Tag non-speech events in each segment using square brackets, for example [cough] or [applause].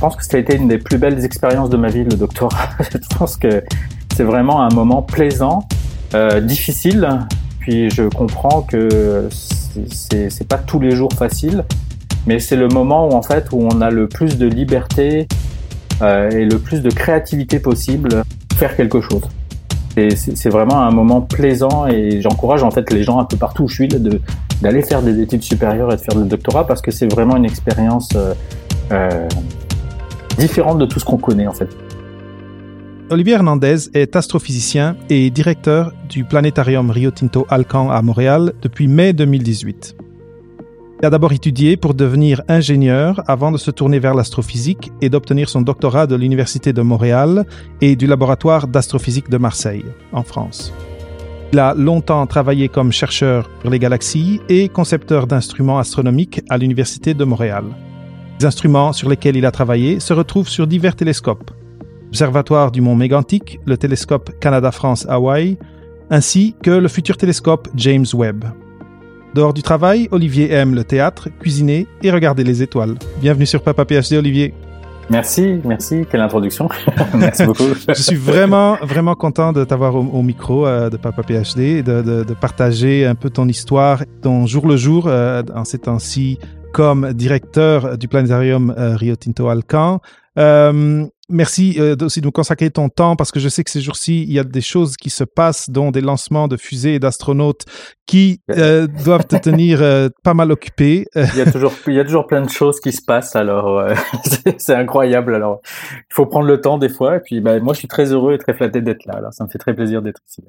pense que ça a été une des plus belles expériences de ma vie, le doctorat. [laughs] je pense que c'est vraiment un moment plaisant, euh, difficile, puis je comprends que c'est pas tous les jours facile, mais c'est le moment où en fait où on a le plus de liberté euh, et le plus de créativité possible pour faire quelque chose. C'est vraiment un moment plaisant et j'encourage en fait les gens un peu partout où je suis d'aller faire des études supérieures et de faire le doctorat parce que c'est vraiment une expérience euh, euh, différente de tout ce qu'on connaît en fait. Olivier Hernandez est astrophysicien et directeur du planétarium Rio Tinto Alcan à Montréal depuis mai 2018. Il a d'abord étudié pour devenir ingénieur avant de se tourner vers l'astrophysique et d'obtenir son doctorat de l'Université de Montréal et du laboratoire d'astrophysique de Marseille, en France. Il a longtemps travaillé comme chercheur sur les galaxies et concepteur d'instruments astronomiques à l'Université de Montréal. Les instruments sur lesquels il a travaillé se retrouvent sur divers télescopes, l'Observatoire du Mont Mégantic, le télescope Canada-France-Hawaï, ainsi que le futur télescope James Webb. Dehors du travail, Olivier aime le théâtre, cuisiner et regarder les étoiles. Bienvenue sur Papa PhD, Olivier. Merci, merci. Quelle introduction. [laughs] merci beaucoup. Je suis vraiment, vraiment content de t'avoir au, micro euh, de Papa PhD, de, de, de, partager un peu ton histoire, ton jour le jour euh, en ces temps-ci comme directeur du planétarium euh, Rio Tinto Alcan. Euh, merci euh, aussi de nous consacrer ton temps parce que je sais que ces jours-ci, il y a des choses qui se passent, dont des lancements de fusées et d'astronautes qui euh, doivent te tenir pas mal occupé. il, y a toujours, il y a toujours plein de choses qui se passent, alors [laughs] c'est incroyable. Alors, il faut prendre le temps des fois. Et puis, ben, moi, je suis très heureux et très flatté d'être là. Alors, ça me fait très plaisir d'être ici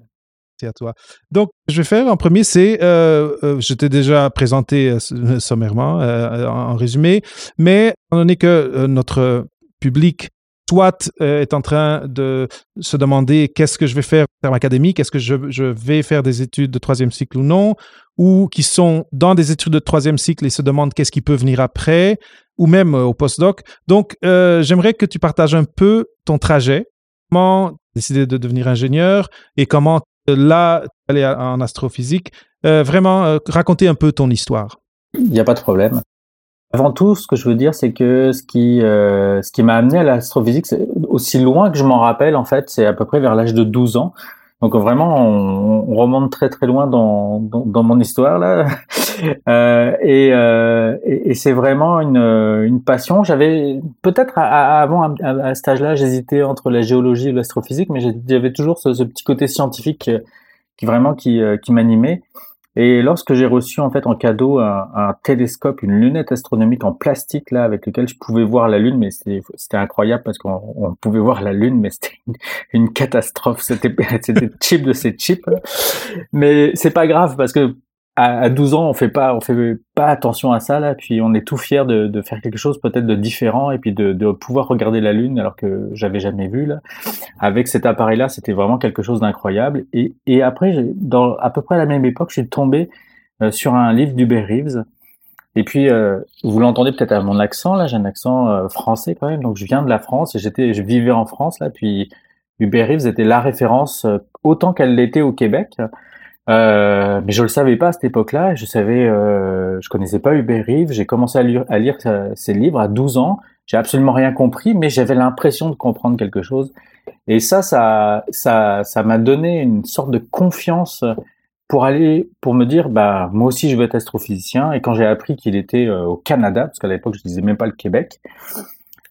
à toi. Donc, je vais faire en premier, c'est, je t'ai déjà présenté sommairement, en résumé, mais étant donné que notre public soit euh, est en train de se demander qu'est-ce que je vais faire en termes académiques, est-ce que je, vais faire des études de troisième cycle ou non, ou qui sont dans des études de troisième cycle et se demandent qu'est-ce qui peut venir après, ou même euh, au postdoc. Donc, euh, j'aimerais que tu partages un peu ton trajet, comment décider de devenir ingénieur et comment là aller en astrophysique. vraiment, raconter un peu ton histoire. Il n'y a pas de problème. Avant tout, ce que je veux dire, c'est que ce qui, euh, qui m'a amené à l'astrophysique, aussi loin que je m'en rappelle, en fait, c'est à peu près vers l'âge de 12 ans. Donc vraiment, on, remonte très très loin dans, dans, mon histoire là, [laughs] euh, et, euh, et, c'est vraiment une, une passion. J'avais peut-être avant à, à, cet âge-là, j'hésitais entre la géologie et l'astrophysique, mais j'avais toujours ce, ce, petit côté scientifique qui vraiment qui, qui m'animait. Et lorsque j'ai reçu en fait en cadeau un, télescope, une lunette astronomique en plastique là avec lequel je pouvais voir la lune, mais c'était incroyable parce qu'on pouvait voir la lune, mais c'était une, catastrophe. C'était [laughs] cheap de ces chips. Mais c'est pas grave parce que à, 12 ans, on fait pas, on fait pas attention à ça là, puis on est tout fier de, de faire quelque chose peut-être de différent et puis de, de, pouvoir regarder la lune alors que j'avais jamais vu là. Avec cet appareil-là, c'était vraiment quelque chose d'incroyable. Et, et après, dans à peu près à la même époque, je suis tombé euh, sur un livre d'Hubert Reeves. Et puis, euh, vous l'entendez peut-être à mon accent là, j'ai un accent euh, français quand même, donc je viens de la France et j'étais, je vivais en France là, puis Hubert Reeves était la référence autant qu'elle l'était au Québec. Euh, mais je le savais pas à cette époque-là. Je savais, euh, je connaissais pas Hubert Reeves. J'ai commencé à lire, ses livres à 12 ans. J'ai absolument rien compris, mais j'avais l'impression de comprendre quelque chose. Et ça, ça, ça, ça m'a donné une sorte de confiance pour aller, pour me dire, bah moi aussi je veux être astrophysicien. Et quand j'ai appris qu'il était euh, au Canada, parce qu'à l'époque je disais même pas le Québec,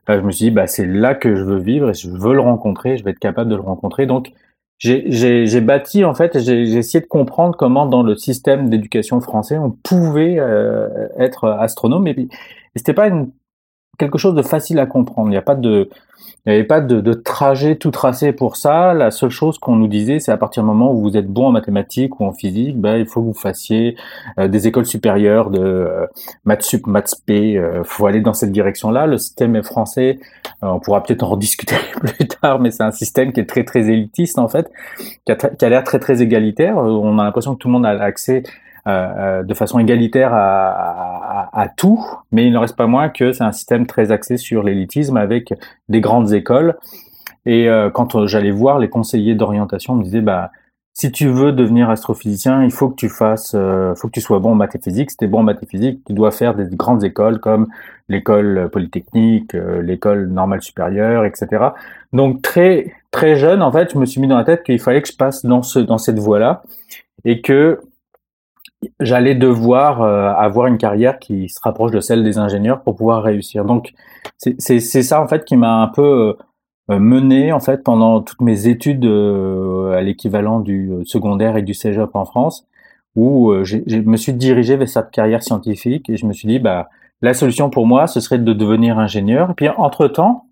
je me suis dit, bah c'est là que je veux vivre et je veux le rencontrer. Je vais être capable de le rencontrer. Donc j'ai bâti en fait, j'ai essayé de comprendre comment dans le système d'éducation français on pouvait euh, être astronome. Et, et c'était pas une, quelque chose de facile à comprendre. Il n'y a pas de il n'y avait pas de, trajet tout tracé pour ça. La seule chose qu'on nous disait, c'est à partir du moment où vous êtes bon en mathématiques ou en physique, ben, il faut que vous fassiez euh, des écoles supérieures de euh, maths sup, maths p. Euh, faut aller dans cette direction-là. Le système est français. Euh, on pourra peut-être en [laughs] rediscuter plus tard, mais c'est un système qui est très très élitiste en fait, qui a, qui a l'air très très égalitaire. On a l'impression que tout le monde a accès euh, de façon égalitaire à, à, tout, mais il ne reste pas moins que c'est un système très axé sur l'élitisme avec des grandes écoles. Et euh, quand j'allais voir les conseillers d'orientation, me disaient bah si tu veux devenir astrophysicien, il faut que tu fasses, euh, faut que tu sois bon en maths et physique. Si tu es bon en maths et tu dois faire des grandes écoles comme l'école polytechnique, euh, l'école normale supérieure, etc. Donc très très jeune, en fait, je me suis mis dans la tête qu'il fallait que je passe dans ce dans cette voie-là et que j'allais devoir euh, avoir une carrière qui se rapproche de celle des ingénieurs pour pouvoir réussir. Donc c'est ça en fait qui m'a un peu euh, mené en fait pendant toutes mes études euh, à l'équivalent du secondaire et du cégep en France, où je me suis dirigé vers cette carrière scientifique et je me suis dit bah la solution pour moi ce serait de devenir ingénieur. Et puis entre temps,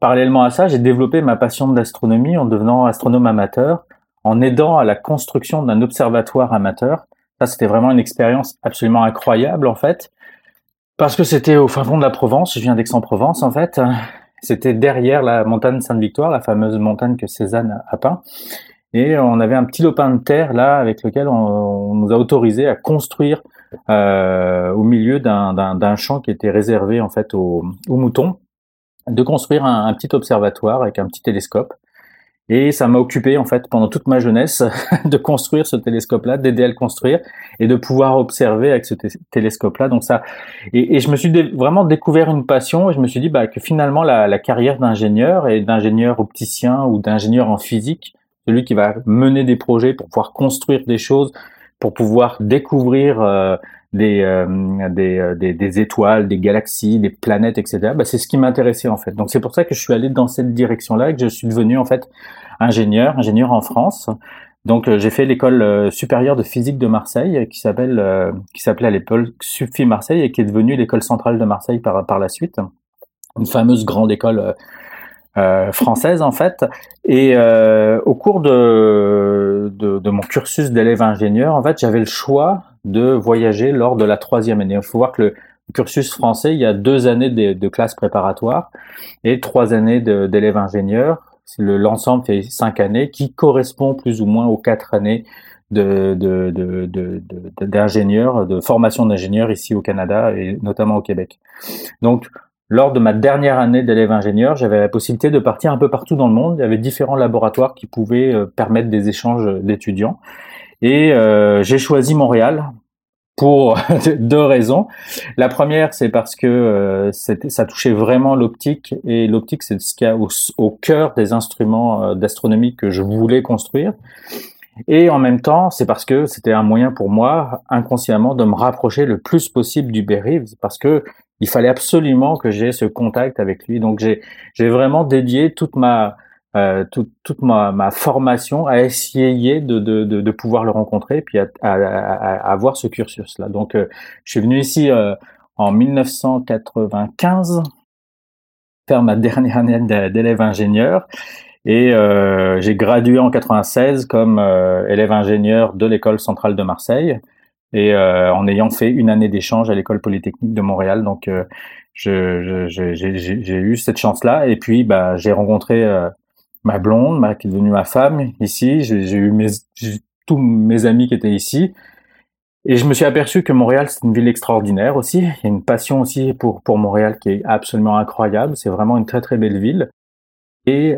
parallèlement à ça, j'ai développé ma passion de l'astronomie en devenant astronome amateur, en aidant à la construction d'un observatoire amateur ça, c'était vraiment une expérience absolument incroyable, en fait. Parce que c'était au fin fond de la Provence. Je viens d'Aix-en-Provence, en fait. C'était derrière la montagne Sainte-Victoire, la fameuse montagne que Cézanne a peint. Et on avait un petit lopin de terre là avec lequel on, nous a autorisé à construire euh, au milieu d'un champ qui était réservé en fait aux, moutons, de construire un, petit observatoire avec un petit télescope et ça m'a occupé en fait pendant toute ma jeunesse [laughs] de construire ce télescope-là, d'aider à le construire et de pouvoir observer avec ce télescope-là. Donc ça, et, je me suis vraiment découvert une passion. Et je me suis dit bah, que finalement la, la carrière d'ingénieur et d'ingénieur opticien ou d'ingénieur en physique, celui qui va mener des projets pour pouvoir construire des choses, pour pouvoir découvrir euh, des, euh, euh, des, étoiles, des galaxies, des planètes, etc. Bah, c'est ce qui m'intéressait en fait. Donc c'est pour ça que je suis allé dans cette direction-là et que je suis devenu en fait ingénieur, ingénieur en France. Donc j'ai fait l'école supérieure de physique de Marseille qui s'appelle qui s'appelait à l'époque Subfi Marseille et qui est devenue l'école centrale de Marseille par par la suite. Une fameuse grande école euh, française en fait. Et euh, au cours de, de, mon cursus d'élève ingénieur, en fait, j'avais le choix de voyager lors de la troisième année. Il faut voir que le cursus français, il y a deux années de, de classe préparatoire et trois années d'élève ingénieur. L'ensemble fait cinq années, qui correspond plus ou moins aux quatre années de, d'ingénieur, de, de, formation d'ingénieur ici au Canada et notamment au Québec. Donc, lors de ma dernière année d'élève ingénieur, j'avais la possibilité de partir un peu partout dans le monde. Il y avait différents laboratoires qui pouvaient euh, permettre des échanges d'étudiants. Et euh, j'ai choisi Montréal pour [laughs] deux raisons. La première, c'est parce que euh, ça touchait vraiment l'optique, et l'optique, c'est ce qu'il y a au, cœur des instruments euh, d'astronomie que je voulais construire. Et en même temps, c'est parce que c'était un moyen pour moi, inconsciemment, de me rapprocher le plus possible du Berry, parce que il fallait absolument que j'ai ce contact avec lui. Donc j'ai vraiment dédié toute ma euh, toute, toute ma, ma, formation à essayer de, de, de, de pouvoir le rencontrer puis à, à, à, avoir ce cursus là. Donc euh, je suis venu ici euh, en 1995 faire ma dernière année d'élève ingénieur et euh, j'ai gradué en 96 comme élève ingénieur de l'école centrale de Marseille et euh, en ayant fait une année d'échange à l'école polytechnique de Montréal. Donc, euh, j'ai eu cette chance-là. Et puis, bah, j'ai rencontré euh, ma blonde, ma, qui est devenue ma femme ici. J'ai eu mes, tous mes amis qui étaient ici. Et je me suis aperçu que Montréal, c'est une ville extraordinaire aussi. Il y a une passion aussi pour, pour Montréal qui est absolument incroyable. C'est vraiment une très, très belle ville. Et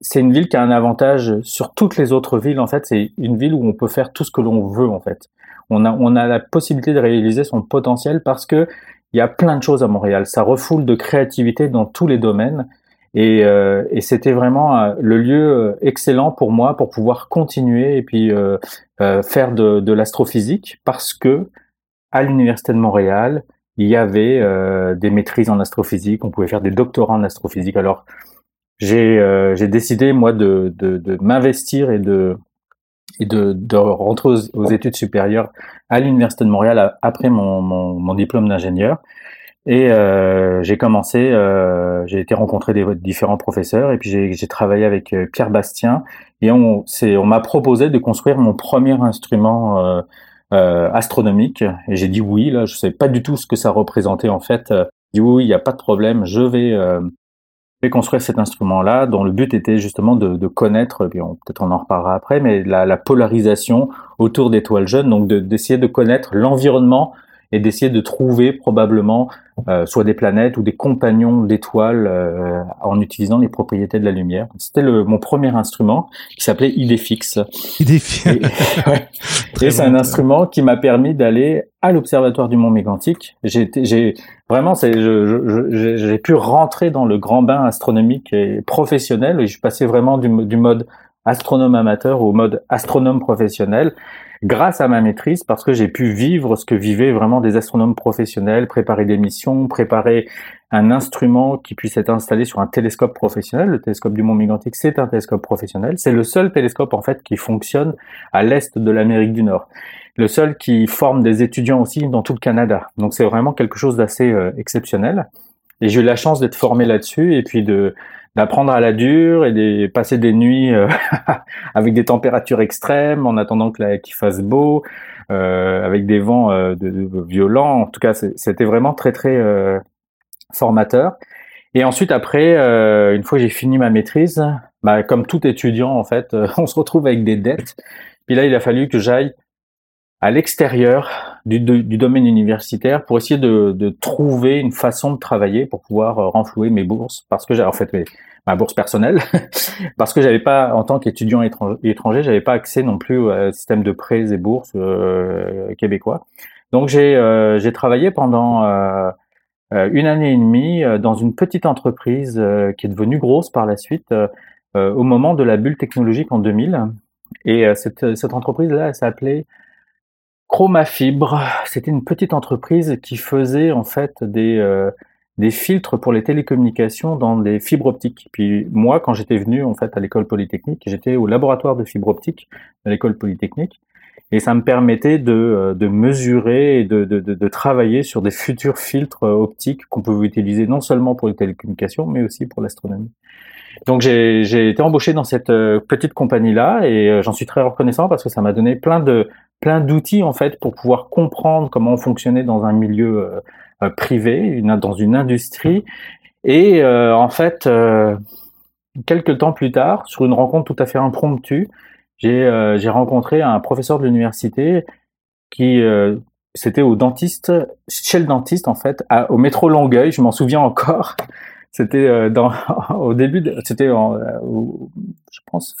c'est une ville qui a un avantage sur toutes les autres villes. En fait, c'est une ville où on peut faire tout ce que l'on veut, en fait on a, on a la possibilité de réaliser son potentiel parce que il y a plein de choses à Montréal. Ça refoule de créativité dans tous les domaines. Et, euh, et c'était vraiment euh, le lieu euh, excellent pour moi pour pouvoir continuer et puis euh, faire de, de l'astrophysique parce que à l'université de Montréal, il y avait des maîtrises en astrophysique, on pouvait faire des doctorats en astrophysique. Alors j'ai décidé moi de, de, de m'investir et de et de, de rentrer aux, études supérieures à l'université de Montréal après mon, mon, mon diplôme d'ingénieur. Et euh, j'ai commencé, euh, j'ai été rencontrer des différents professeurs et puis j'ai travaillé avec euh, Pierre Bastien et on, on m'a proposé de construire mon premier instrument euh, euh, astronomique et j'ai dit oui. Là, je savais pas du tout ce que ça représentait en fait. J'ai dit oui, il n'y a pas de problème, je vais euh, construire cet instrument-là, dont le but était justement de, de connaître, peut-être on en reparlera après, mais la, la polarisation autour d'étoiles jeunes, donc d'essayer de, connaître l'environnement et d'essayer de trouver probablement euh, soit des planètes ou des compagnons d'étoiles euh, en utilisant les propriétés de la lumière. C'était mon premier instrument qui s'appelait Idéfix. Idéfix. Et, [laughs] [laughs] et c'est un instrument qui m'a permis d'aller à l'observatoire du Mont Mégantic. J'ai, j'ai vraiment, c'est, j'ai pu rentrer dans le grand bain astronomique et professionnel. Et je suis passé vraiment du, du mode astronome amateur au mode astronome professionnel grâce à ma maîtrise parce que j'ai pu vivre ce que vivaient vraiment des astronomes professionnels, préparer des missions, préparer un instrument qui puisse être installé sur un télescope professionnel. Le télescope du Mont Mégantic, c'est un télescope professionnel. C'est le seul télescope en fait qui fonctionne à l'est de l'Amérique du Nord. Le seul qui forme des étudiants aussi dans tout le Canada. Donc c'est vraiment quelque chose d'assez euh, exceptionnel. Et j'ai eu la chance d'être formé là-dessus et puis de d'apprendre à la dure et de passer des nuits euh, [laughs] avec des températures extrêmes en attendant qu'il fasse beau, euh, avec des vents euh, violents. En tout cas, c'était vraiment très très euh, formateur. Et ensuite, après, une fois que j'ai fini ma maîtrise, bah, comme tout étudiant, en fait, [laughs] on se retrouve avec des dettes. Puis là, il a fallu que j'aille à l'extérieur du, du, domaine universitaire pour essayer de, de, trouver une façon de travailler pour pouvoir euh, renflouer mes bourses parce que j'ai en fait ma bourse personnelle. [laughs] Parce que j'avais pas en tant qu'étudiant étranger j'avais pas accès non plus au système de prêts et bourses euh, québécois. Donc j'ai euh, j'ai travaillé pendant euh, une année et demie dans une petite entreprise qui est devenue grosse par la suite au moment de la bulle technologique en 2000 et cette, cette entreprise là s'appelait Chromafibre, c'était une petite entreprise qui faisait en fait des, euh, des filtres pour les télécommunications dans des fibres optiques. Puis moi, quand j'étais venu en fait à l'école polytechnique, j'étais au laboratoire de fibre optique de l'école polytechnique, et ça me permettait de, euh, de mesurer et de, de, de, travailler sur des [laughs] futurs filtres optiques qu'on pouvait utiliser non seulement pour les télécommunications, mais aussi pour l'astronomie. Donc j'ai été embauché dans cette euh, petite compagnie là et j'en suis très reconnaissant parce que ça m'a donné plein de plein d'outils en fait pour pouvoir comprendre comment on fonctionnait dans un milieu euh, euh, privé, dans une industrie. Et euh, en fait, quelques temps plus tard, sur une rencontre tout à fait impromptue, j'ai j'ai rencontré un professeur de l'université qui c'était au dentiste, chez le dentiste en fait, au métro Longueuil, je m'en souviens encore. [laughs] C'était dans [laughs] au début, c'était je pense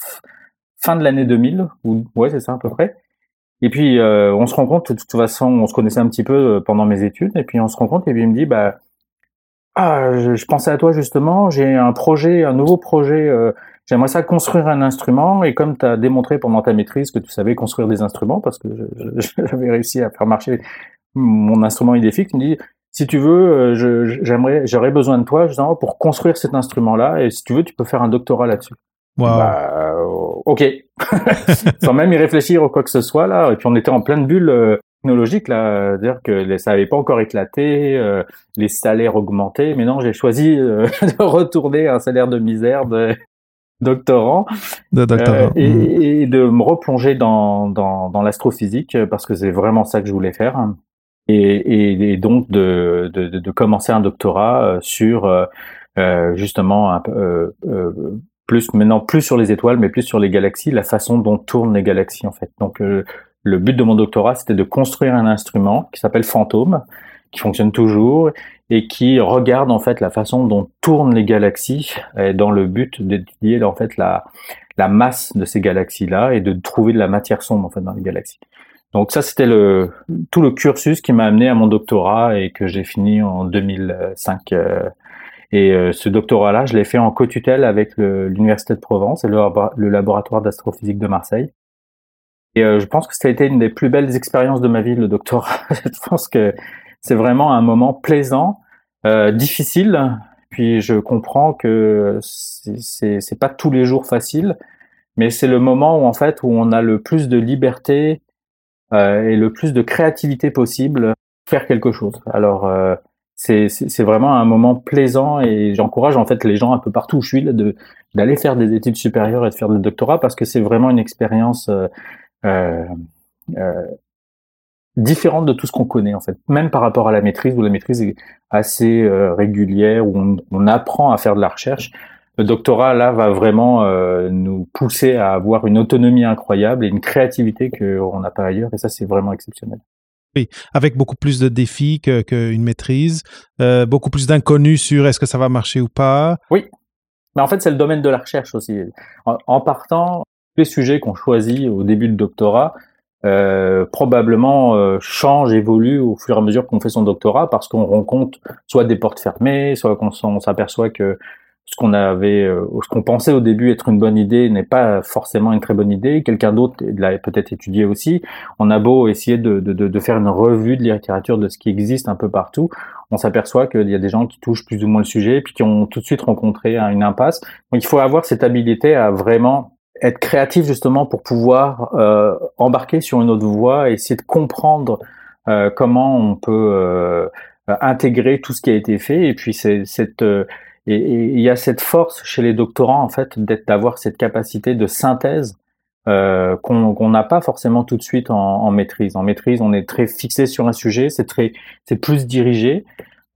fin de l'année 2000 ou ouais c'est ça à peu près. Et puis euh, on se rend compte, de toute façon, on se connaissait un petit peu euh, pendant mes études, et puis on se rend compte, et puis il me dit, bah, ah, je, pensais à toi justement, j'ai un projet, un nouveau projet, euh, j'aimerais ça construire un instrument, et comme tu as démontré pendant ta maîtrise que tu savais construire des instruments, parce que [laughs] j'avais réussi à faire marcher mon instrument idéfique, il me dit, si tu veux, j'aimerais, j'aurais besoin de toi justement pour construire cet instrument-là, et si tu veux, tu peux faire un doctorat là-dessus. Bah, ok. [laughs] Sans même y réfléchir ou quoi que ce soit là. Et puis on était en pleine bulle euh, technologique là, dire que ça n'avait pas encore éclaté, euh, les salaires augmentaient. Mais non, j'ai choisi euh, [laughs] de retourner à un salaire de misère de [laughs] doctorant, de doctorant. Et, hmm. et, de me replonger dans, dans, dans l'astrophysique parce que c'est vraiment ça que je voulais faire. Et, et donc de, de, de, commencer un doctorat sur justement un, euh, plus maintenant plus sur les étoiles, mais plus sur les galaxies, la façon dont tournent les galaxies en fait. Donc euh, le but de mon doctorat, c'était de construire un instrument qui s'appelle Fantôme, qui fonctionne toujours et qui regarde en fait la façon dont tournent les galaxies dans le but d'étudier en fait la la masse de ces galaxies là et de trouver de la matière sombre en fait dans les galaxies. Donc ça c'était le tout le cursus qui m'a amené à mon doctorat et que j'ai fini en 2005 et euh, ce doctorat-là, je l'ai fait en co-tutelle avec l'Université de Provence et le, laboratoire d'astrophysique de Marseille. Et euh, je pense que ça a été une des plus belles expériences de ma vie, le doctorat. [laughs] je pense que c'est vraiment un moment plaisant, euh, difficile. Puis je comprends que c'est pas tous les jours facile, mais c'est le moment où en fait où on a le plus de liberté euh, et le plus de créativité possible faire quelque chose. Alors c'est vraiment un moment plaisant et j'encourage en fait les gens un peu partout où je suis de d'aller faire des études supérieures et de faire le doctorat parce que c'est vraiment une expérience euh, euh, euh, différente de tout ce qu'on connaît en fait, même par rapport à la maîtrise où la maîtrise est assez euh, régulière où on, on, apprend à faire de la recherche. Le doctorat là va vraiment euh, nous pousser à avoir une autonomie incroyable et une créativité qu'on n'a pas ailleurs et ça c'est vraiment exceptionnel. Oui, avec beaucoup plus de défis qu'une maîtrise, euh, beaucoup plus d'inconnus sur est-ce que ça va marcher ou pas. Oui, mais en fait c'est le domaine de la recherche aussi. En, partant, les sujets qu'on choisit au début de doctorat, euh, probablement euh, change, évolue au fur et à mesure qu'on fait son doctorat parce qu'on rencontre soit des portes fermées, soit qu'on s'aperçoit que ce qu'on avait, euh, ce qu'on pensait au début être une bonne idée n'est pas forcément une très bonne idée. Quelqu'un d'autre l'a peut-être étudié aussi. On a beau essayer de, de, de, faire une revue de littérature de ce qui existe un peu partout, on s'aperçoit qu'il y a des gens qui touchent plus ou moins le sujet, puis qui ont tout de suite rencontré une impasse. Donc il faut avoir cette habilité à vraiment être créatif justement pour pouvoir euh, embarquer sur une autre voie et essayer de comprendre euh, comment on peut euh, intégrer tout ce qui a été fait et puis c'est cette et il y a cette force chez les doctorants en fait d'avoir cette capacité de synthèse euh, qu'on n'a pas forcément tout de suite en, maîtrise. En maîtrise, on est très fixé sur un sujet, c'est c'est plus dirigé,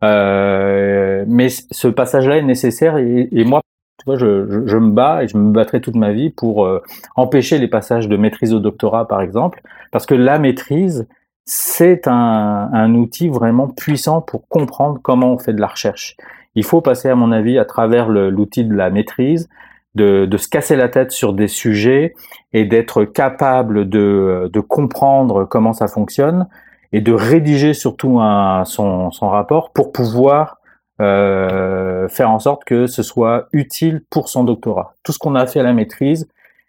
euh, mais ce passage-là est nécessaire et, moi tu vois, je, me bats et je me battrai toute ma vie pour euh, empêcher les passages de maîtrise au doctorat, par exemple, parce que la maîtrise, c'est un, outil vraiment puissant pour comprendre comment on fait de la recherche. Il faut passer, à mon avis, à travers l'outil de la maîtrise, de, se casser la tête sur des sujets et d'être capable de, comprendre comment ça fonctionne et de rédiger surtout un, son, son rapport pour pouvoir euh, faire en sorte que ce soit utile pour son doctorat. Tout ce qu'on a fait à la maîtrise,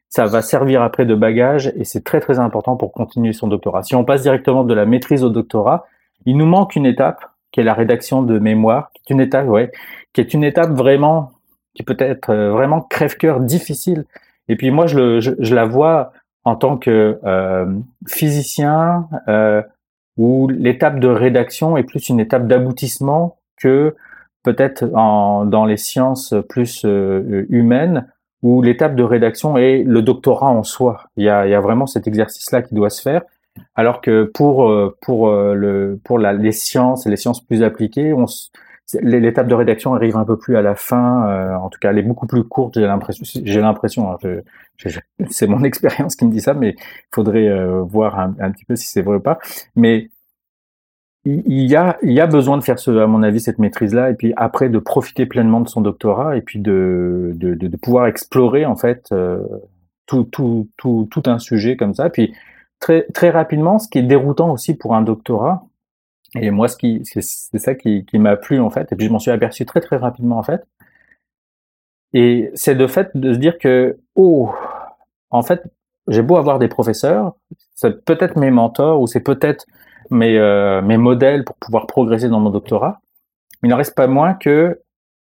ça va servir après de bagage et c'est très très important pour continuer son doctorat. Si on passe directement de la maîtrise au doctorat, il nous manque une étape qui est la rédaction de mémoire, qui est une étape, ouais, qui est une étape vraiment qui peut être euh, vraiment crève-cœur, difficile. Et puis moi, je, le, je, je, la vois en tant que euh, physicien euh, où l'étape de rédaction est plus une étape d'aboutissement que peut-être dans les sciences plus euh, humaines, où l'étape de rédaction est le doctorat en soi. Il y a, il y a vraiment cet exercice-là qui doit se faire. Alors que pour euh, pour euh, le pour la, les sciences les sciences plus appliquées, on l'étape de rédaction arrive un peu plus à la fin. en tout cas, elle est beaucoup plus courte. J'ai l'impression. J'ai l'impression. Hein, [laughs] c'est mon expérience qui me dit ça, mais il faudrait voir un, un, petit peu si c'est vrai ou pas. Mais il y a, il y a besoin de faire ce, à mon avis, cette maîtrise-là, et puis après de profiter pleinement de son doctorat, et puis de, de, pouvoir explorer en fait euh, tout, tout, tout, tout un sujet comme ça. Puis très, très rapidement, ce qui est déroutant aussi pour un doctorat, et moi, c'est ça qui, m'a plu en fait, et puis je m'en suis aperçu très très rapidement en fait. Et c'est de fait de se dire que, oh, en fait, j'ai beau avoir des professeurs, c'est peut-être mes mentors ou c'est peut-être mes, euh, mes modèles pour pouvoir progresser dans mon doctorat. Il n'en reste pas moins que,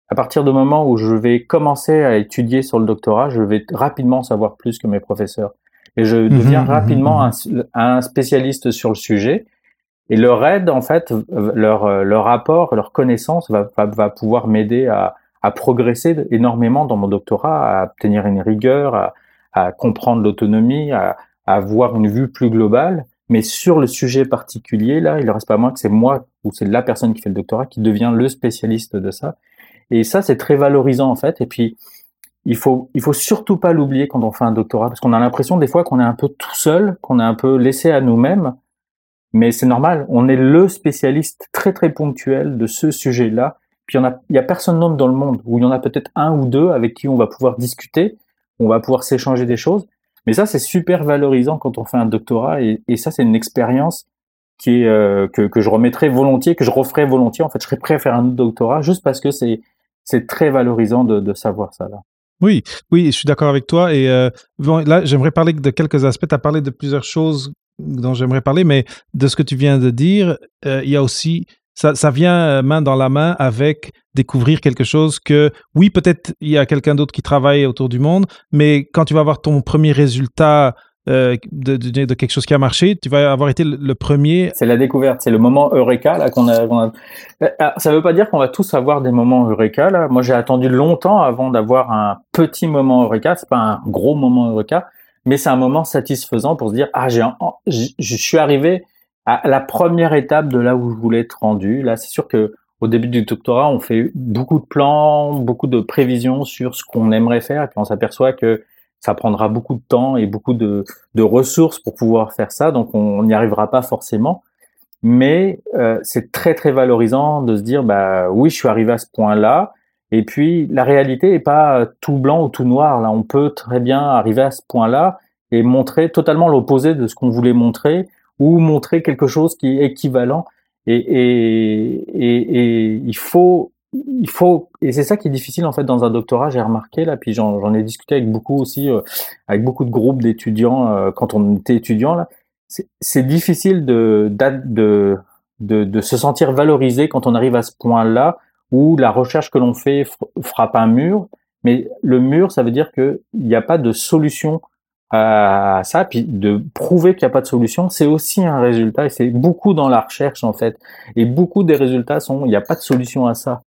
à partir du moment où je vais commencer à étudier sur le doctorat, je vais rapidement savoir plus que mes professeurs. Et je mhm, deviens mhm, rapidement mhm. un, un, spécialiste sur le sujet. Et leur aide, en fait, leur, leur apport, leur connaissance va, va, va pouvoir m'aider à, à progresser énormément dans mon doctorat, à obtenir une rigueur, à, à comprendre l'autonomie, à, à avoir une vue plus globale. Mais sur le sujet particulier, là, il ne reste pas moins que c'est moi ou c'est la personne qui fait le doctorat qui devient le spécialiste de ça. Et ça, c'est très valorisant en fait. Et puis, il faut, il faut surtout pas l'oublier quand on fait un doctorat, parce qu'on a l'impression des fois qu'on est un peu tout seul, qu'on est un peu laissé à nous-mêmes. Mais c'est normal, on est le spécialiste très très ponctuel de ce sujet-là. Puis il y, a, il y a personne d'autre dans le monde, où il y en a peut-être un ou deux avec qui on va pouvoir discuter, on va pouvoir s'échanger des choses. Mais ça, c'est super valorisant quand on fait un doctorat et, et ça, c'est une expérience qui est, euh, que, que, je remettrai volontiers, que je referai volontiers. En fait, je serais prêt à faire un doctorat juste parce que c'est c'est très valorisant de, de savoir ça là. Oui, oui, je suis d'accord avec toi. Et euh, bon, là, j'aimerais parler de quelques aspects. Tu as parlé de plusieurs choses dont j'aimerais parler, mais de ce que tu viens de dire, euh, il y a aussi ça, ça, vient euh, main dans la main avec découvrir quelque chose que, oui, peut-être il y a quelqu'un d'autre qui travaille autour du monde, mais quand tu vas avoir ton premier résultat euh, de, quelque chose qui a marché, tu vas avoir été le, premier. C'est la découverte, c'est le moment Eureka là qu'on a, a, euh, ah, veut pas dire qu'on va tous avoir des moments Eureka là. Moi, j'ai attendu longtemps avant d'avoir un petit moment Eureka. C'est pas un gros moment Eureka, mais c'est un moment satisfaisant pour se dire ah j'ai, je suis arrivé à la première étape de là où je voulais être rendu. Là, c'est sûr que au début du doctorat, on fait beaucoup de plans, beaucoup de prévisions sur ce qu'on aimerait faire, et puis on s'aperçoit que ça prendra beaucoup de temps et beaucoup de, ressources pour pouvoir faire ça, donc on n'y arrivera pas forcément. mais euh, c'est très très valorisant de se dire bah oui, je suis arrivé à ce point-là. Et puis la réalité est pas tout blanc ou tout noir. Là, on peut très bien arriver à ce point-là et montrer totalement l'opposé de ce qu'on voulait montrer ou montrer quelque chose qui est équivalent. Et, il faut, il faut, et c'est ça qui est difficile en fait dans un doctorat. J'ai remarqué là, puis j'en ai discuté avec beaucoup aussi, euh, avec beaucoup de groupes d'étudiants euh, quand on était étudiant là c'est difficile de, de, de, de, se sentir valorisé quand on arrive à ce point-là où la recherche que l'on fait frappe un mur. Mais le mur, ça veut dire qu'il n'y a pas de solution à ça. Puis de prouver qu'il n'y a pas de solution, c'est aussi un résultat. Et c'est beaucoup dans la recherche, en fait. Et beaucoup des résultats sont, il n'y a pas de solution à ça.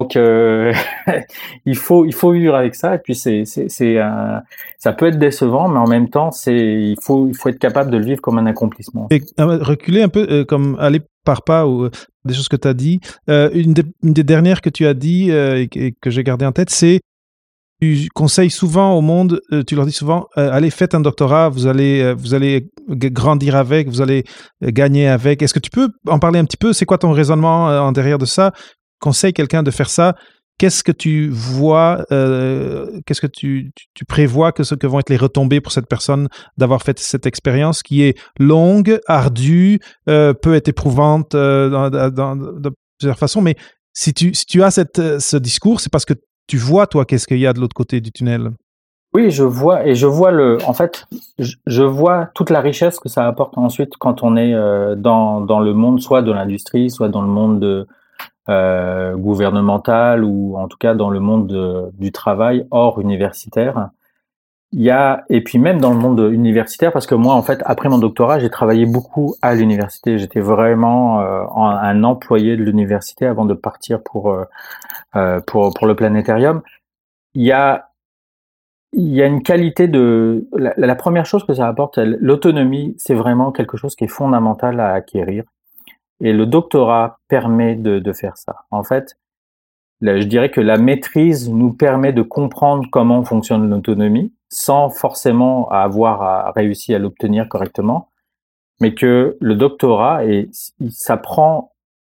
Donc euh, [laughs] il faut il faut vivre avec ça et puis c'est c'est c'est ça peut être décevant mais en même temps c'est il faut il faut être capable de le vivre comme un accomplissement. Et euh, reculer un peu euh, comme aller par pas ou des choses que tu as dit. une, des, une, des, dernières que tu as dit et, que j'ai gardé en tête c'est tu conseilles souvent au monde, tu leur dis souvent, allez, faites un doctorat, vous allez, vous allez grandir avec, vous allez gagner avec. Est-ce que tu peux en parler un petit peu? C'est quoi ton raisonnement en derrière de ça? Conseille quelqu'un de faire ça, qu'est-ce que tu vois, euh, qu'est-ce que tu, prévois que ce que vont être les retombées pour cette personne d'avoir fait cette expérience qui est longue, ardue, euh, peut être éprouvante euh, de plusieurs façons, mais si tu, si tu as cette, ce discours, c'est parce que tu vois, toi, qu'est-ce qu'il y a de l'autre côté du tunnel. Oui, je vois et je vois le. En fait, je, vois toute la richesse que ça apporte ensuite quand on est dans, dans le monde, soit de l'industrie, soit dans le monde de, euh, gouvernementale ou en tout cas dans le monde du travail hors universitaire. Il y a et puis même dans le monde universitaire parce que moi en fait après mon doctorat j'ai travaillé beaucoup à l'université. J'étais vraiment euh, un employé de l'université avant de partir pour euh, euh, pour pour le planétarium. Il y a il y a une qualité de la, la première chose que ça apporte l'autonomie c'est vraiment quelque chose qui est fondamental à acquérir et le doctorat permet de, faire ça. En fait, je dirais que la maîtrise nous permet de comprendre comment fonctionne l'autonomie sans forcément avoir réussi à l'obtenir correctement, mais que le doctorat, et, ça prend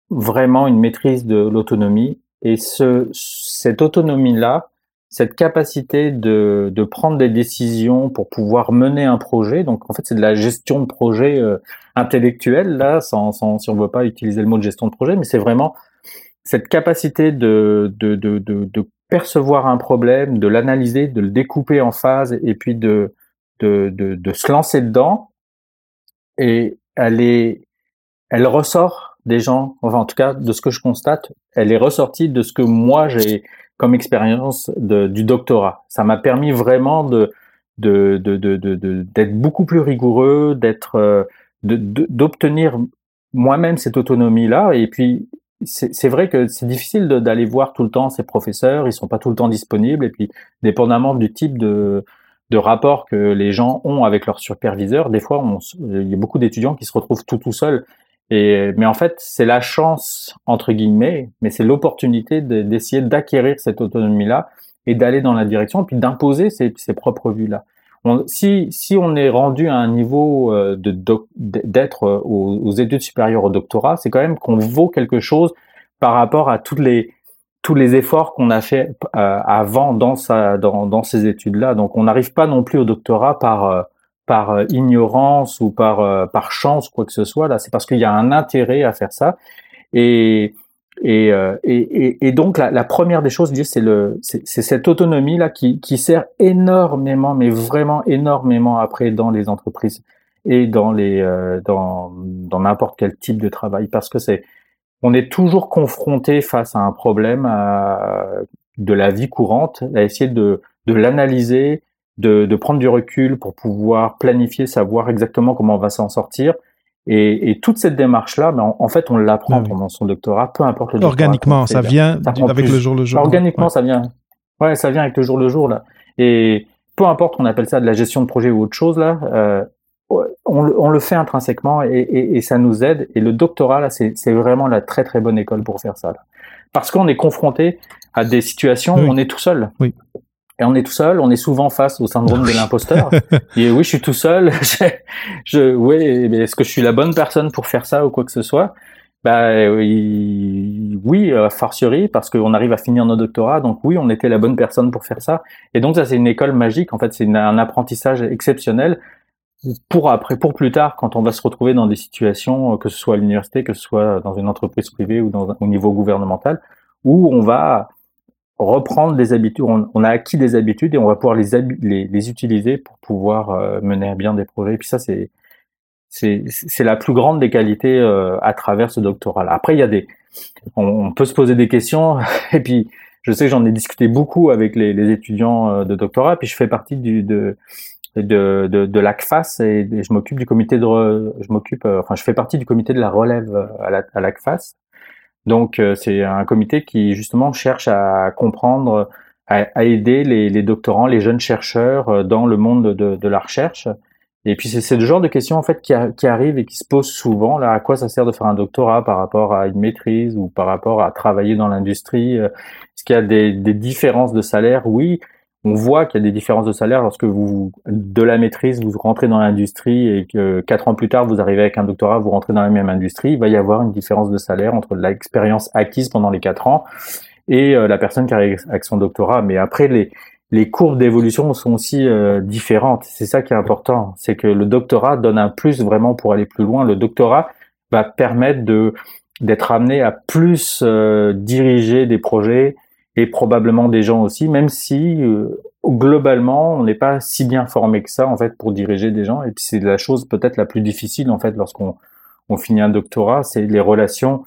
vraiment une maîtrise de l'autonomie et ce, cette autonomie-là, cette capacité de, de, prendre des décisions pour pouvoir mener un projet. Donc en fait, c'est de la gestion de projet euh, intellectuelle là, sans, sans, si on veut pas utiliser le mot de gestion de projet, mais c'est vraiment cette capacité de, de, de, de, percevoir un problème, de l'analyser, de le découper en phases et puis de, de, de, se lancer dedans. Et elle est, elle ressort des gens, enfin en tout cas de ce que je constate, elle est ressortie de ce que moi j'ai comme expérience du doctorat. Ça m'a permis vraiment de d'être beaucoup plus rigoureux, d'être euh, d'obtenir moi-même cette autonomie-là. Et puis, c'est vrai que c'est difficile d'aller voir tout le temps ces professeurs, ils sont pas tout le temps disponibles. Et puis, dépendamment du type de, de rapport que les gens ont avec leur superviseur, des fois, il y a beaucoup d'étudiants qui se retrouvent tout tout seuls et, mais en fait, c'est la chance, entre guillemets, mais c'est l'opportunité d'essayer d'acquérir cette autonomie-là et d'aller dans la direction, puis d'imposer ses, propres vues-là. si, si on est rendu à un niveau euh, d'être euh, aux, aux, études supérieures au doctorat, c'est quand même qu'on vaut quelque chose par rapport à toutes les, tous les efforts qu'on a fait euh, avant dans, sa, dans, dans ces études-là. Donc on n'arrive pas non plus au doctorat par par euh, ignorance ou par, euh, par chance, quoi que ce soit. Là, c'est parce qu'il y a un intérêt à faire ça. Et, et, euh, et, et, donc, la, première des choses, c'est le, c'est cette autonomie là qui, qui sert énormément, mais vraiment énormément après dans les entreprises et dans les, dans, dans n'importe quel type de travail, parce que c'est, on est toujours confronté face à un problème de la vie courante, à essayer de, de l'analyser, de, de, prendre du recul pour pouvoir planifier, savoir exactement comment on va s'en sortir. Et, et, toute cette démarche-là, ben, en, fait, on l'apprend pendant son doctorat, peu importe le Organiquement, ça vient avec le jour le jour. Organiquement, ça vient. Ouais, ça vient avec le jour le jour là. Et peu importe qu'on appelle ça de la gestion de projet ou autre chose là, euh, on, on, le fait intrinsèquement et, et, et, ça nous aide. Et le doctorat là, c'est vraiment la très très bonne école pour faire ça. Là. Parce qu'on est confronté à des situations où on est tout seul. Oui et on est tout seul, on est souvent face au syndrome de l'imposteur. [laughs] et oui, je suis tout seul. [laughs] je, oui, mais est-ce que je suis la bonne personne pour faire ça ou quoi que ce soit? Bah oui, oui, fortiori, parce qu'on arrive à finir nos doctorats. Donc oui, on était la bonne personne pour faire ça. Et donc ça, c'est une école magique. En fait, c'est un apprentissage exceptionnel pour après, pour plus tard, quand on va se retrouver dans des situations, que ce soit à l'université, que ce soit dans une entreprise privée ou dans, au niveau gouvernemental, où on va reprendre des habitudes, on, a acquis des habitudes et on va pouvoir les, utiliser pour pouvoir euh, mener bien des projets. Et puis ça, c'est la plus grande des qualités euh, à travers ce doctorat. -là. Après, il y a des, on, peut se poser des questions [laughs] et puis je sais que j'en ai discuté beaucoup avec les, étudiants euh, de doctorat. Puis je fais partie de l'ACFAS et, je m'occupe du comité de, je m'occupe, enfin je fais partie du comité de la relève à l'ACFAS. Donc euh, c'est un comité qui justement cherche à comprendre, à, aider les, doctorants, les jeunes chercheurs euh, dans le monde de, la recherche. Et puis c'est le genre de questions en fait qui, qui arrivent et qui se posent souvent. Là, à quoi ça sert de faire un doctorat par rapport à une maîtrise ou par rapport à travailler dans l'industrie euh, Est-ce qu'il y a des, des différences de salaire? Oui on voit qu'il y a des différences de salaire lorsque vous, de la maîtrise, vous rentrez dans l'industrie et que quatre ans plus tard, vous arrivez avec un doctorat, vous rentrez dans la même industrie, il va y avoir une différence de salaire entre l'expérience acquise pendant les quatre ans et euh, la personne qui arrive avec son doctorat. Mais après, les, courbes d'évolution sont aussi euh, différentes. C'est ça qui est important. C'est que le doctorat donne un plus vraiment pour aller plus loin. Le doctorat va permettre d'être amené à plus euh, diriger des projets, et probablement des gens aussi, même si euh, globalement on n'est pas si bien formé que ça en fait pour diriger des gens. Et puis c'est la chose peut-être la plus difficile en fait lorsqu'on on finit un doctorat, c'est les relations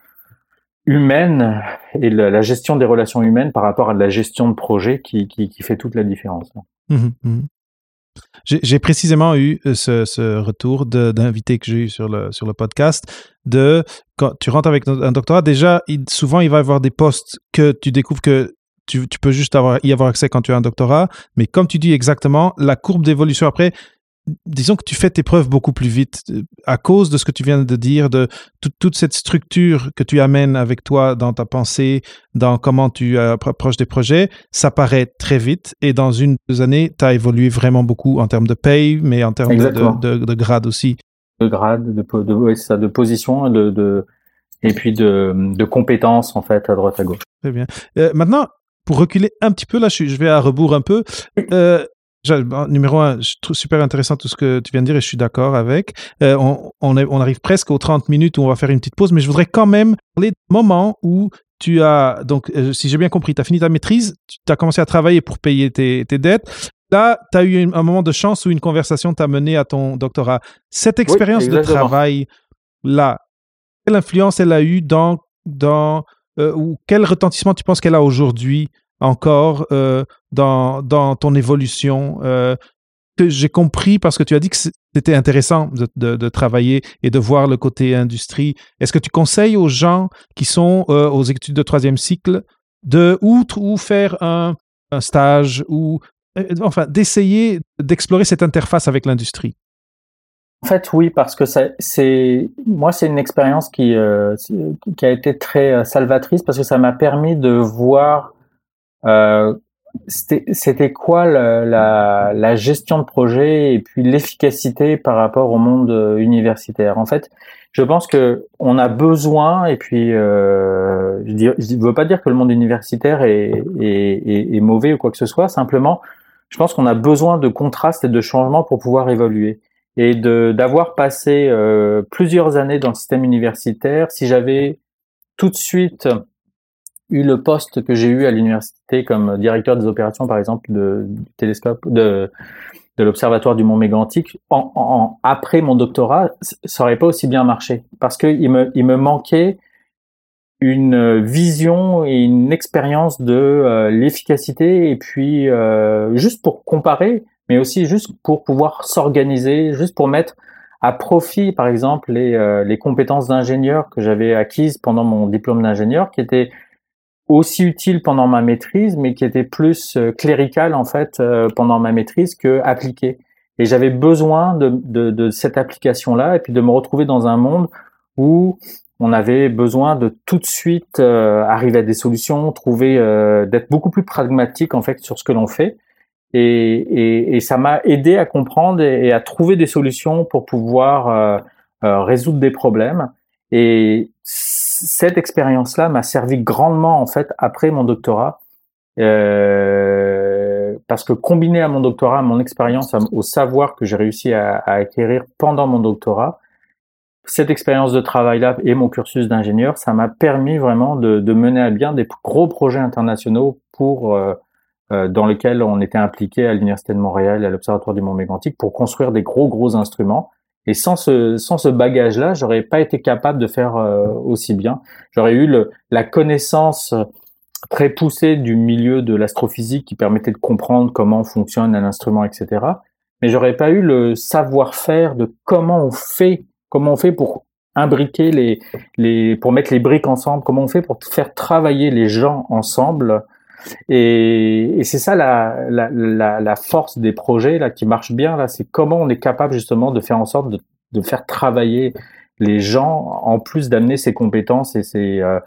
humaines et la, gestion des relations humaines par rapport à la gestion de projet qui, qui, fait toute la différence. Mmh mmh j'ai précisément eu euh, ce, ce retour d'invité que j'ai eu sur le, sur le podcast de quand tu rentres avec un doctorat, déjà, souvent il va y avoir des postes que tu découvres que tu, peux juste avoir, y avoir accès quand tu as un doctorat. Mais comme tu dis exactement, la courbe d'évolution après, disons que tu fais tes preuves beaucoup plus vite euh, à cause de ce que tu viens de dire, de toute cette structure que tu amènes avec toi dans ta pensée, dans comment tu approches des projets, ça paraît très vite et dans une deux années, tu as évolué vraiment beaucoup en termes de paye, mais en termes de, de, grade aussi. De grade, de, de, ça, de position, de, de, et puis de, de compétences en fait à droite à gauche. Très bien. Euh, maintenant, pour reculer un petit peu, là, je, vais à rebours un peu. Euh, numéro un, je trouve super intéressant tout ce que tu viens de dire et je suis d'accord avec. Euh, on, on, arrive presque aux 30 minutes où on va faire une petite pause, mais je voudrais quand même parler du moment où tu as, donc, euh, si j'ai bien compris, tu as fini ta maîtrise, tu as commencé à travailler pour payer tes, dettes. Là, tu as eu un moment de chance où une conversation t'a mené à ton doctorat. Cette expérience de travail-là, quelle influence elle a eu dans, dans ou quel retentissement tu penses qu'elle a aujourd'hui encore euh, dans, dans ton évolution euh, J'ai compris parce que tu as dit que c'était intéressant de, de, travailler et de voir le côté industrie. Est-ce que tu conseilles aux gens qui sont aux études de troisième cycle de outre ou faire un, un stage ou enfin d'essayer d'explorer cette interface avec l'industrie? En fait, oui, parce que c'est moi, c'est une expérience qui euh, a été très euh, salvatrice parce que ça m'a permis de voir euh, c'était quoi la, gestion de projet et puis l'efficacité par rapport au monde euh, universitaire. En fait, je pense que on a besoin et puis je ne veux pas dire que le monde universitaire est, est, est mauvais ou quoi que ce soit. Simplement, je pense qu'on a besoin de contrastes et de changements pour pouvoir évoluer et d'avoir passé euh, plusieurs années dans le système universitaire, si j'avais tout de suite eu le poste que j'ai eu à l'université comme directeur des opérations, par exemple, de, télescope, de, de l'observatoire du Mont Mégantic, en, en, après mon doctorat, ça aurait pas aussi bien marché. Parce que il me, il me manquait une vision et une expérience de euh, l'efficacité et puis euh, juste pour comparer mais aussi juste pour pouvoir s'organiser, juste pour mettre à profit, par exemple, les, euh, les compétences d'ingénieur que j'avais acquises pendant mon diplôme d'ingénieur, qui étaient aussi utiles pendant ma maîtrise, mais qui étaient plus euh, cléricales en fait euh, pendant ma maîtrise que appliquées. Et j'avais besoin de, de, de cette application-là, et puis de me retrouver dans un monde où on avait besoin de tout de suite arriver à des solutions, trouver, d'être beaucoup plus pragmatique en fait sur ce que l'on fait Et, et, ça m'a aidé à comprendre et, à trouver des solutions pour pouvoir euh, euh, résoudre des problèmes. Et cette expérience-là m'a servi grandement en fait après mon doctorat, euh, parce que combiné à mon doctorat, à mon expérience, au savoir que j'ai réussi à, à, acquérir pendant mon doctorat, cette expérience de travail-là et mon cursus d'ingénieur, ça m'a permis vraiment de, de, mener à bien des gros projets internationaux pour euh, dans lesquels on était impliqué à l'Université de Montréal et à l'Observatoire du Mont Mégantic pour construire des gros, gros instruments. Et sans ce, sans ce bagage-là, j'aurais pas été capable de faire euh, aussi bien. J'aurais eu le, la connaissance très poussée du milieu de l'astrophysique qui permettait de comprendre comment fonctionne un instrument, etc. Mais j'aurais pas eu le savoir-faire de comment on fait, comment on fait pour imbriquer les, les, pour mettre les briques ensemble, comment on fait pour faire travailler les gens ensemble et, et c'est ça la, la, la, la, force des projets là qui marche bien là, c'est comment on est capable justement de faire en sorte de, de faire travailler les gens en plus d'amener ses compétences et ses euh,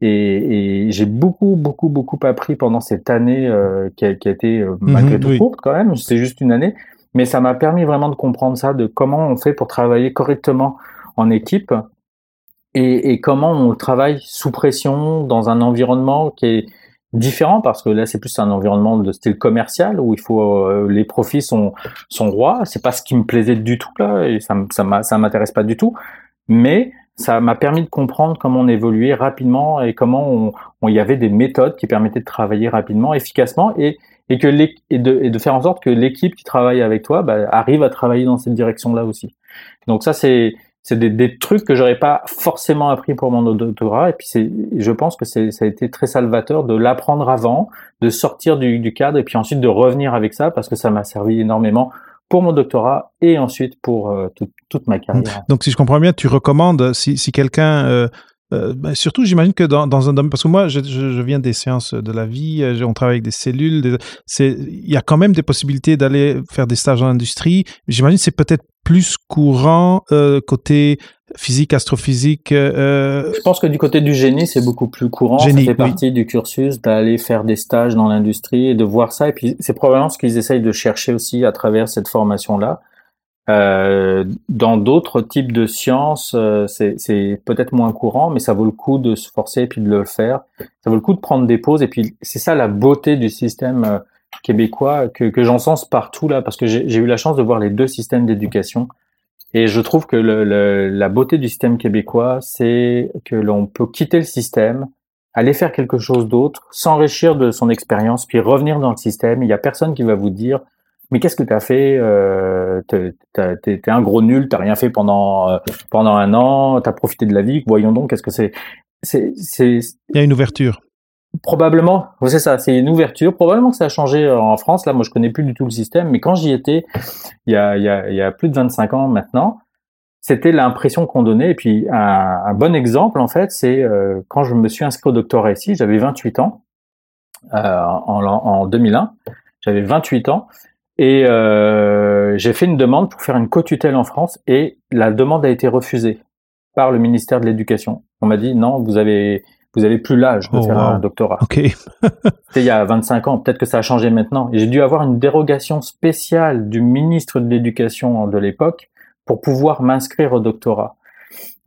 et, et j'ai beaucoup beaucoup beaucoup appris pendant cette année euh, qui, a, qui, a, été euh, mhm, malgré tout courte quand même, c'est juste une année, mais ça m'a permis vraiment de comprendre ça, de comment on fait pour travailler correctement en équipe et, et comment on travaille sous pression dans un environnement qui est différent parce que là c'est plus un environnement de style commercial où il faut euh, les profits sont sont rois. C'est pas ce qui me plaisait du tout là et ça ça m'intéresse pas du tout. Mais ça m'a permis de comprendre comment on évoluait rapidement et comment on, y avait des méthodes qui permettaient de travailler rapidement efficacement et et que et de, et de faire en sorte que l'équipe qui travaille avec toi bah, arrive à travailler dans cette direction là aussi. Donc ça c'est c'est des, des, trucs que j'aurais pas forcément appris pour mon doctorat. Et puis c'est, je pense que c'est, ça a été très salvateur de l'apprendre avant, de sortir du, du, cadre et puis ensuite de revenir avec ça parce que ça m'a servi énormément pour mon doctorat et ensuite pour euh, toute ma carrière. Donc si je comprends bien, tu recommandes si, si quelqu'un euh, euh, ben, surtout, j'imagine que dans, dans, un domaine, parce que moi, je, je, viens des sciences de la vie, euh, on travaille avec des cellules, il y a quand même des possibilités d'aller faire des stages dans l'industrie. J'imagine que c'est peut-être plus courant euh, côté physique, astrophysique. Euh, je pense que du côté du génie, c'est beaucoup plus courant. Génie, ça fait partie du cursus d'aller faire des stages dans l'industrie et de voir ça. Et puis, c'est probablement ce qu'ils essayent de chercher aussi à travers cette formation-là. Euh, dans d'autres types de sciences, euh, c'est peut-être moins courant, mais ça vaut le coup de se forcer et puis de le faire. Ça vaut le coup de prendre des pauses. Et puis, c'est ça la beauté du système euh, québécois que, que j'encense partout là, parce que j'ai eu la chance de voir les deux systèmes d'éducation. Et je trouve que le, le, la beauté du système québécois, c'est que l'on peut quitter le système, aller faire quelque chose d'autre, s'enrichir de son expérience, puis revenir dans le système. Il n'y a personne qui va vous dire mais qu'est-ce que tu as fait euh, T'es un gros nul, t'as rien fait pendant euh, pendant un an, t'as profité de la vie. Voyons donc, qu'est-ce que c'est? C'est il y a une ouverture. Probablement, c'est ça, c'est une ouverture. Probablement que ça a changé euh, en France. Là, moi, je connais plus du tout le système, mais quand j'y étais, il y a, il y, a, il y a plus de 25 ans maintenant, c'était l'impression qu'on donnait. Et puis, un, un, bon exemple, en fait, c'est euh, quand je me suis inscrit au doctorat ici, j'avais 28 ans, euh, en, en 2001, j'avais 28 ans, et euh, j'ai fait une demande pour faire une co-tutelle en France et la demande a été refusée par le ministère de l'Éducation. On m'a dit non, vous avez vous avez plus l'âge de oh, faire un doctorat. Ok. [laughs] C'était il y a 25 ans. Peut-être que ça a changé maintenant. J'ai dû avoir une dérogation spéciale du ministre de l'Éducation de l'époque pour pouvoir m'inscrire au doctorat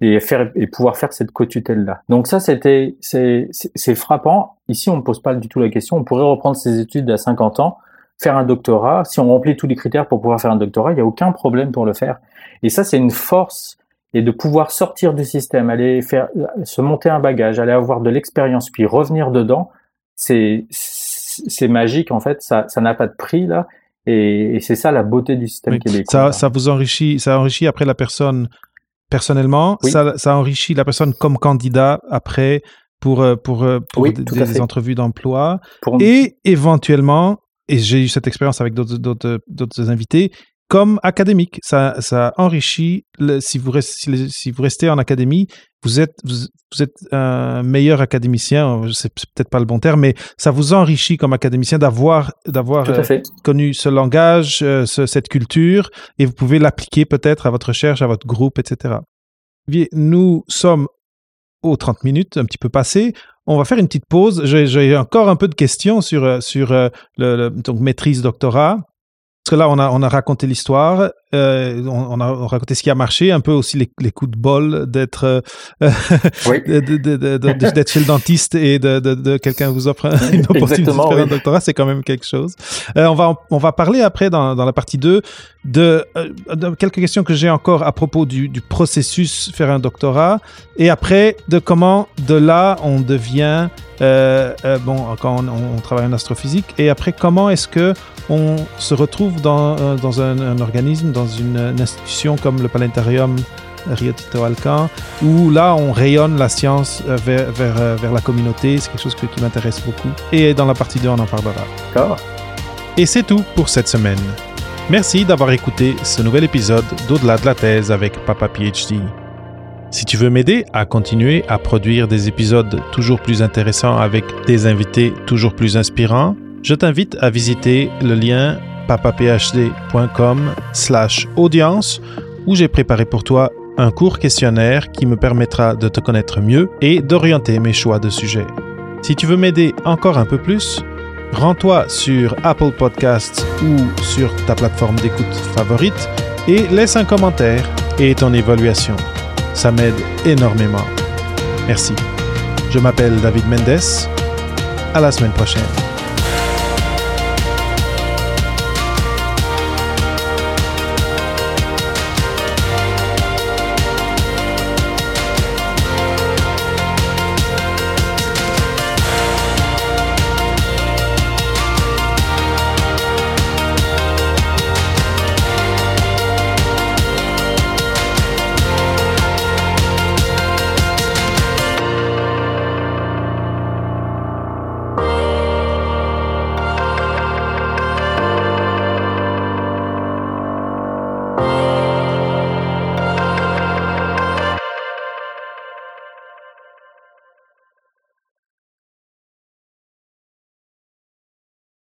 et faire et pouvoir faire cette co-tutelle là. Donc ça c'était c'est c'est frappant. Ici on ne pose pas du tout la question. On pourrait reprendre ses études à 50 ans faire un doctorat, si on remplit tous les critères pour pouvoir faire un doctorat, il n'y a aucun problème pour le faire. Et ça, c'est une force et de pouvoir sortir du système, aller faire, se monter un bagage, aller avoir de l'expérience, puis revenir dedans, c'est, c'est magique en fait. Ça, ça n'a pas de prix là. Et, c'est ça la beauté du système québécois. Ça, ça vous enrichit, ça enrichit après la personne personnellement. Ça, ça enrichit la personne comme candidat après pour euh, pour euh, pour des, entrevues d'emploi et éventuellement et j'ai eu cette expérience avec d'autres invités, comme académique. Ça, ça enrichit, le, si, vous restez, si vous restez en académie, vous êtes, vous, êtes un meilleur académicien, c'est peut-être pas le bon terme, mais ça vous enrichit comme académicien d'avoir d'avoir euh, connu ce langage, euh, cette culture, et vous pouvez l'appliquer peut-être à votre recherche, à votre groupe, etc. Nous sommes aux 30 minutes, un petit peu passé. On va faire une petite pause. J'ai encore un peu de questions sur, sur le, le donc maîtrise doctorat. Parce que là, on a, on a raconté l'histoire, euh, on, on, a raconté ce qui a marché, un peu aussi les, les coups de bol d'être euh, [laughs] oui. d'être chez le dentiste et de, de, de quelqu'un vous offre une opportunité de faire oui. un doctorat, c'est quand même quelque chose. Euh, on, va, on va parler après, dans, dans la partie 2, de, de quelques questions que j'ai encore à propos du, du, processus faire un doctorat, et après, de comment de là, on devient, bon, quand on, on, travaille en astrophysique, et après, comment est-ce que on se retrouve dans, dans un, un, organisme, dans une, une, institution comme le planétarium Rio Tinto Alcan, où là on rayonne la science euh, vers, vers, euh, vers la communauté. C'est quelque chose que, qui m'intéresse beaucoup. Et dans la partie 2, on en parlera. D'accord. Et c'est tout pour cette semaine. Merci d'avoir écouté ce nouvel épisode d'Au-delà de la thèse avec Papa PhD. Si tu veux m'aider à continuer à produire des épisodes toujours plus intéressants avec des invités toujours plus inspirants, je t'invite à visiter le lien papaphd.com slash audience où j'ai préparé pour toi un court questionnaire qui me permettra de te connaître mieux et d'orienter mes choix de sujets. Si tu veux m'aider encore un peu plus, rends-toi sur Apple Podcasts ou sur ta plateforme d'écoute favorite et laisse un commentaire et ton évaluation. Ça m'aide énormément. Merci. Je m'appelle David Mendes. À la semaine prochaine.